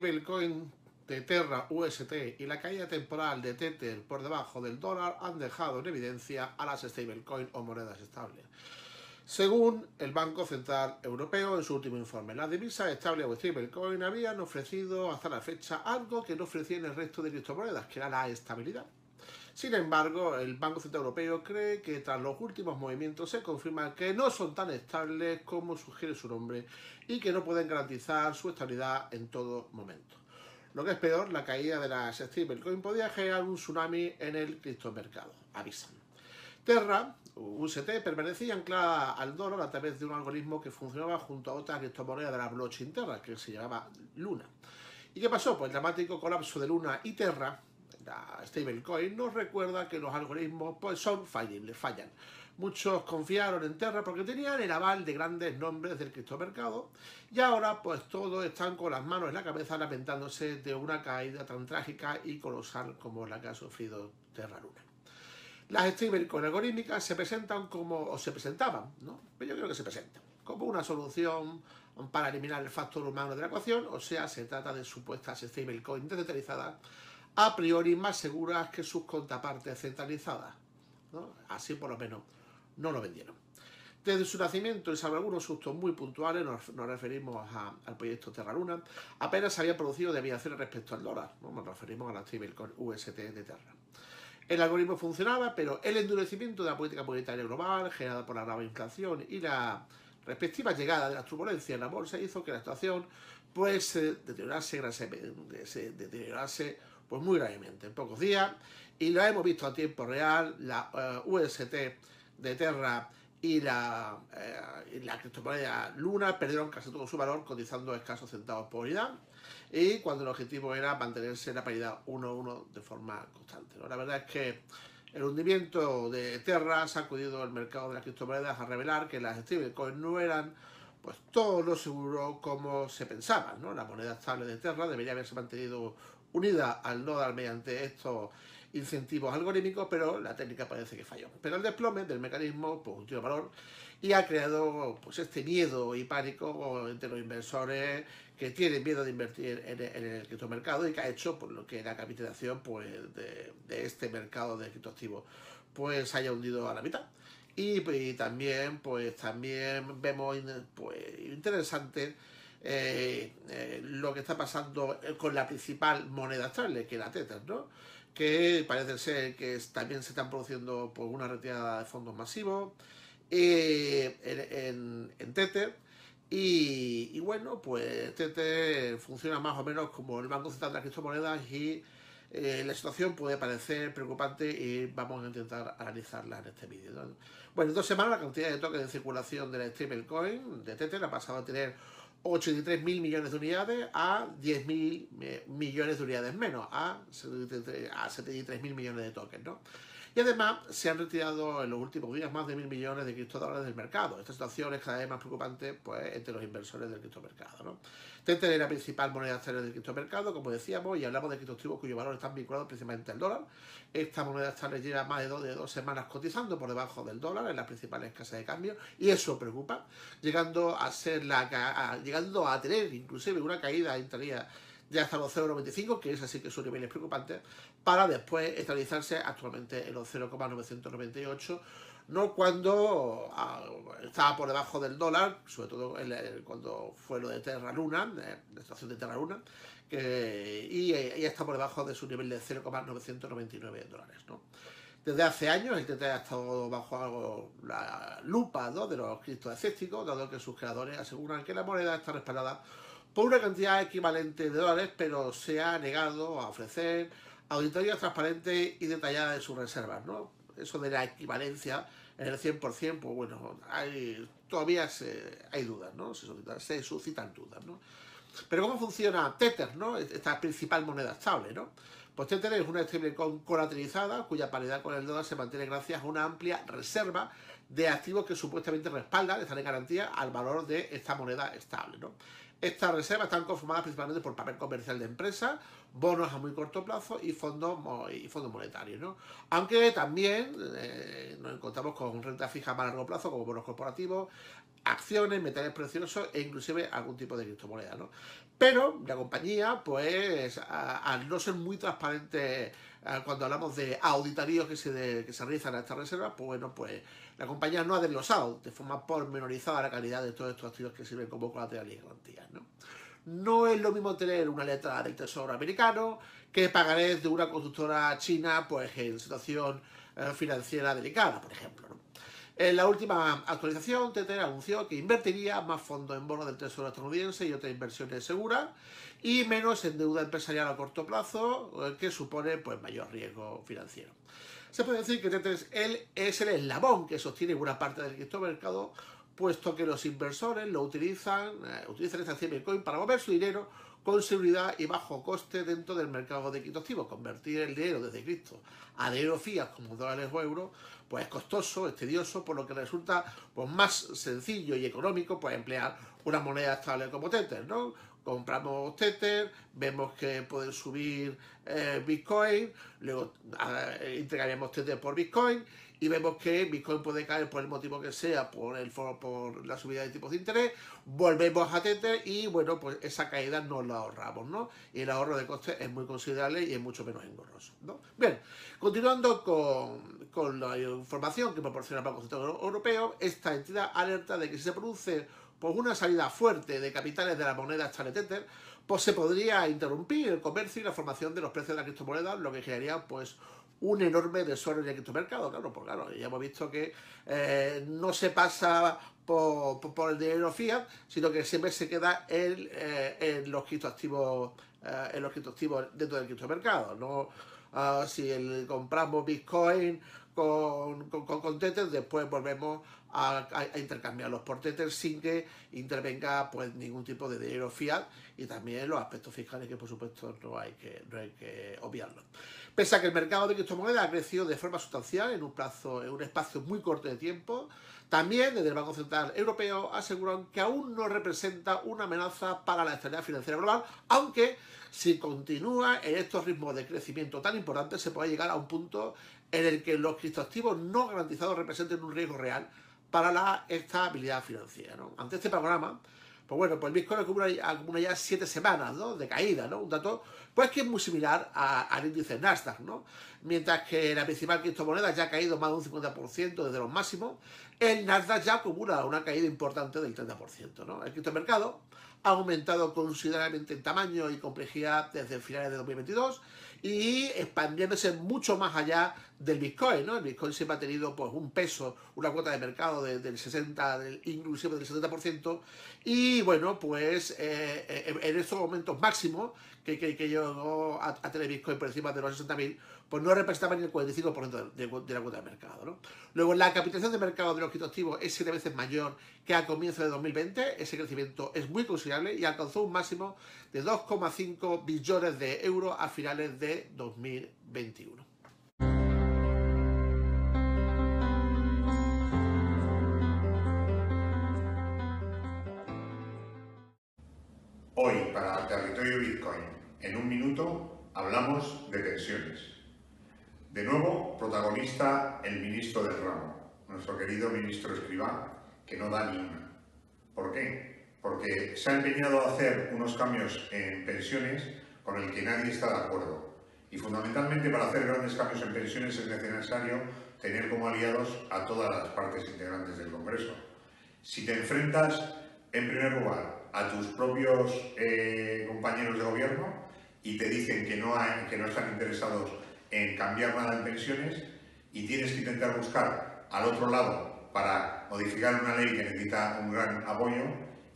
Bitcoin de Terra UST y la caída temporal de Tether por debajo del dólar han dejado en evidencia a las stablecoin o monedas estables. Según el Banco Central Europeo en su último informe, las divisas estables o stablecoin habían ofrecido hasta la fecha algo que no ofrecían el resto de criptomonedas, que era la estabilidad. Sin embargo, el Banco Central Europeo cree que tras los últimos movimientos se confirma que no son tan estables como sugiere su nombre y que no pueden garantizar su estabilidad en todo momento. Lo que es peor, la caída de las stablecoin podía generar un tsunami en el criptomercado, avisan. Terra, UST, permanecía anclada al dólar a través de un algoritmo que funcionaba junto a otra criptomoneda de la blockchain Terra, que se llamaba Luna. ¿Y qué pasó? Pues el dramático colapso de Luna y Terra, la stablecoin, nos recuerda que los algoritmos pues, son fallibles, fallan. Muchos confiaron en Terra porque tenían el aval de grandes nombres del criptomercado y ahora pues todos están con las manos en la cabeza lamentándose de una caída tan trágica y colosal como la que ha sufrido Terra Luna. Las stablecoin algorítmicas se presentan como, o se presentaban, ¿no? Pero yo creo que se presentan como una solución para eliminar el factor humano de la ecuación, o sea, se trata de supuestas stablecoin descentralizadas a priori más seguras que sus contrapartes centralizadas. ¿no? Así por lo menos no lo vendieron. Desde su nacimiento, y salvo algunos sustos muy puntuales, nos, referimos al proyecto Terra Luna, apenas se había producido deviaciones respecto al dólar. ¿no? Nos referimos a la stablecoin UST de Terra. El algoritmo funcionaba, pero el endurecimiento de la política monetaria global, generada por la grave inflación y la respectiva llegada de las turbulencias en la bolsa, hizo que la situación pues, se deteriorase, se deteriorase pues, muy gravemente en pocos días. Y lo hemos visto a tiempo real, la uh, UST de Terra y la, eh, la criptomoneda Luna perdieron casi todo su valor cotizando escasos centavos por unidad y cuando el objetivo era mantenerse en la paridad 1-1 de forma constante. La verdad es que el hundimiento de Terra ha sacudido el mercado de las criptomonedas a revelar que las stablecoins no eran pues todo lo seguro como se pensaba. ¿no? La moneda estable de Terra debería haberse mantenido unida al nodal mediante estos incentivos algorítmicos, pero la técnica parece que falló. Pero el desplome del mecanismo pues, tiene valor y ha creado pues, este miedo y pánico entre los inversores que tienen miedo de invertir en, el criptomercado y que ha hecho por lo que la capitalización pues, de, este mercado de criptoactivos pues haya hundido a la mitad. Y, también pues también vemos pues, interesante eh, eh, lo que está pasando con la principal moneda estable, que es la Tether, ¿no? que parece ser que también se están produciendo por una retirada de fondos masivos eh, en, en, Tether. Y, bueno, pues Tether funciona más o menos como el Banco Central de las Criptomonedas y eh, la situación puede parecer preocupante y vamos a intentar analizarla en este vídeo. Bueno, en dos semanas la cantidad de tokens de circulación de la stablecoin de Tether ha pasado a tener 83 mil millones de unidades a 10 mil eh, millones de unidades menos, a 73 mil millones de tokens, ¿no? Y además se han retirado en los últimos días más de mil millones de criptodólares del mercado. Esta situación es cada vez más preocupante pues, entre los inversores del criptomercado. ¿no? Tether es la principal moneda estable del criptomercado, como decíamos, y hablamos de criptoactivos cuyos valores están vinculados principalmente al dólar. Esta moneda estable lleva más de dos, semanas cotizando por debajo del dólar en las principales casas de cambio, y eso preocupa, llegando a ser la llegando a tener inclusive una caída intraría de hasta los 0,95, que es así que su nivel es preocupante, para después estabilizarse actualmente en los 0,998, no cuando ah, estaba por debajo del dólar, sobre todo cuando fue lo de Terra Luna, la situación de Terra Luna, y, está por debajo de su nivel de 0,999 dólares. Desde hace años el TT ha estado bajo la lupa de los criptoescépticos, dado que sus creadores aseguran que la moneda está respaldada por una cantidad equivalente de dólares, pero se ha negado a ofrecer auditorías transparentes y detalladas de sus reservas. ¿no? eso de la equivalencia en el 100%, pues bueno, todavía hay dudas, ¿no? Se suscitan, se suscitan dudas, ¿no? Pero ¿cómo funciona Tether, ¿no? Esta principal moneda estable, ¿no? Pues Tether es una stablecoin colateralizada cuya paridad con el dólar se mantiene gracias a una amplia reserva de activos que supuestamente respaldan, están en garantía al valor de esta moneda estable, ¿no? Estas reservas están conformadas principalmente por papel comercial de empresas, bonos a muy corto plazo y fondos, y fondos monetarios. ¿no? Aunque también eh, nos encontramos con renta fija a más largo plazo, como bonos corporativos, acciones, metales preciosos e inclusive algún tipo de criptomoneda. ¿no? Pero la compañía, pues, al no ser muy transparente cuando hablamos de auditoríos que se, que se realizan a estas reservas, pues bueno, pues la compañía no ha desglosado de forma pormenorizada la calidad de todos estos activos que sirven como colateral y garantías. ¿no? no es lo mismo tener una letra del Tesoro americano que pagarés de una constructora china pues en situación eh, financiera delicada, por ejemplo. En la última actualización, Tether anunció que invertiría más fondos en bonos del Tesoro estadounidense y otras inversiones seguras y menos en deuda empresarial a corto plazo, eh, que supone pues, mayor riesgo financiero. Se puede decir que Tether es el eslabón que sostiene buena parte del criptomercado, puesto que los inversores lo utilizan, eh, utilizan esta stablecoin para mover su dinero con seguridad y bajo coste dentro del mercado de criptoactivos. Convertir el dinero desde cripto a dinero fiat como dólares o euros, pues es costoso, es tedioso, por lo que resulta pues, más sencillo y económico pues, emplear una moneda estable como Tether, ¿no? compramos Tether, vemos que pueden subir eh, Bitcoin, luego uh, Tether por Bitcoin y vemos que Bitcoin puede caer por el motivo que sea, por el por la subida de tipos de interés, volvemos a Tether y bueno, pues esa caída nos la ahorramos, ¿no? Y el ahorro de coste es muy considerable y es mucho menos engorroso, ¿no? Bien, continuando con, con la información que proporciona el Banco Central Europeo, esta entidad alerta de que si se produce pues una salida fuerte de capitales de la moneda estable Tether, pues se podría interrumpir el comercio y la formación de los precios de la criptomoneda, lo que generaría pues un enorme desorden en el criptomercado, claro, porque claro, ya hemos visto que eh, no se pasa por, el dinero fiat, sino que siempre se queda en, eh, en los criptoactivos eh, en los criptoactivos dentro del criptomercado, no ah, si compramos Bitcoin con, con, Tether, después volvemos a, intercambiarlos por Tether sin que intervenga pues ningún tipo de dinero fiat y también los aspectos fiscales que por supuesto no hay que, no hay que obviarlos. Pese a que el mercado de criptomonedas ha crecido de forma sustancial en un plazo, en un espacio muy corto de tiempo, también desde el Banco Central Europeo aseguran que aún no representa una amenaza para la estabilidad financiera global, aunque si continúa en estos ritmos de crecimiento tan importantes se puede llegar a un punto en el que los criptoactivos no garantizados representen un riesgo real para la estabilidad financiera. Ante este panorama, pues bueno, pues el Bitcoin acumula, ya siete semanas de caída, ¿no? Un dato pues que es muy similar al índice Nasdaq, ¿no? Mientras que la principal criptomoneda ya ha caído más de un 50% desde los máximos, el Nasdaq ya acumula una caída importante del 30%, ¿no? El criptomercado ha aumentado considerablemente en tamaño y complejidad desde finales de 2022 y expandiéndose mucho más allá del Bitcoin, ¿no? El Bitcoin siempre ha tenido pues un peso, una cuota de mercado del 60, del, inclusive del 70%, y bueno, pues eh, eh, en estos momentos máximos que, que, llegó a, tener Bitcoin por encima de los 60.000, pues no representaba ni el 45% de, de, la cuota de mercado, ¿no? Luego, la capitalización de mercado de los criptoactivos es siete veces mayor que al comienzo de 2020, ese crecimiento es muy considerable y alcanzó un máximo de 2,5 billones de euros a finales de 2021. Hoy, para Territorio Bitcoin, en un minuto hablamos de pensiones. De nuevo, protagonista el ministro del ramo, nuestro querido ministro Escribá, que no da ni una. ¿Por qué? Porque se ha empeñado a hacer unos cambios en pensiones con el que nadie está de acuerdo. Y fundamentalmente para hacer grandes cambios en pensiones es necesario tener como aliados a todas las partes integrantes del Congreso. Si te enfrentas, en primer lugar, a tus propios eh, compañeros de gobierno y te dicen que no, que no están interesados en cambiar nada en pensiones y tienes que intentar buscar al otro lado para modificar una ley que necesita un gran apoyo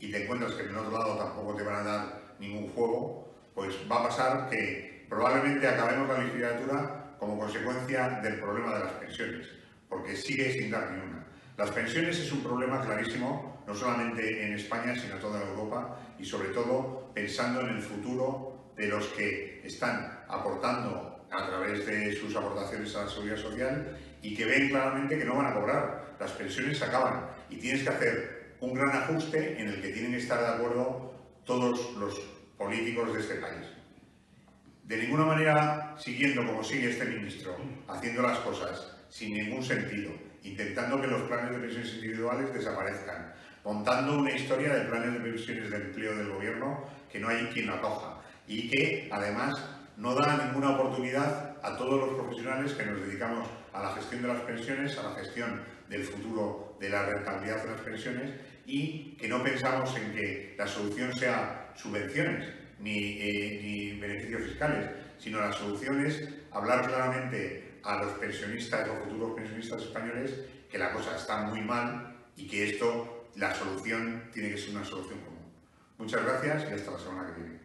y te encuentras que en el otro lado tampoco te van a dar ningún juego, pues va a pasar que probablemente acabemos la legislatura como consecuencia del problema de las pensiones, porque sigue sin dar. Las pensiones es un problema clarísimo, no solamente en España, sino en toda Europa, y sobre todo pensando en el futuro de los que están aportando a través de sus aportaciones a la seguridad social y que ven claramente que no van a cobrar. Las pensiones se acaban y tienes que hacer un gran ajuste en el que tienen que estar de acuerdo todos los políticos de este país. De ninguna manera siguiendo como sigue este ministro, haciendo las cosas sin ningún sentido, intentando que los planes de pensiones individuales desaparezcan, montando una historia de planes de pensiones de empleo del gobierno que no hay quien acoja y que además no da ninguna oportunidad a todos los profesionales que nos dedicamos a la gestión de las pensiones, a la gestión del futuro de la rentabilidad de las pensiones y que no pensamos en que la solución sea subvenciones ni, eh, ni beneficios fiscales, sino la solución es hablar claramente a los pensionistas o futuros pensionistas españoles que la cosa está muy mal y que esto, la solución, tiene que ser una solución común. Muchas gracias y hasta la semana que viene.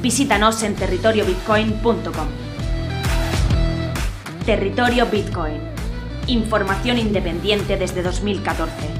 Visítanos en territoriobitcoin.com. Territorio Bitcoin. Información independiente desde 2014.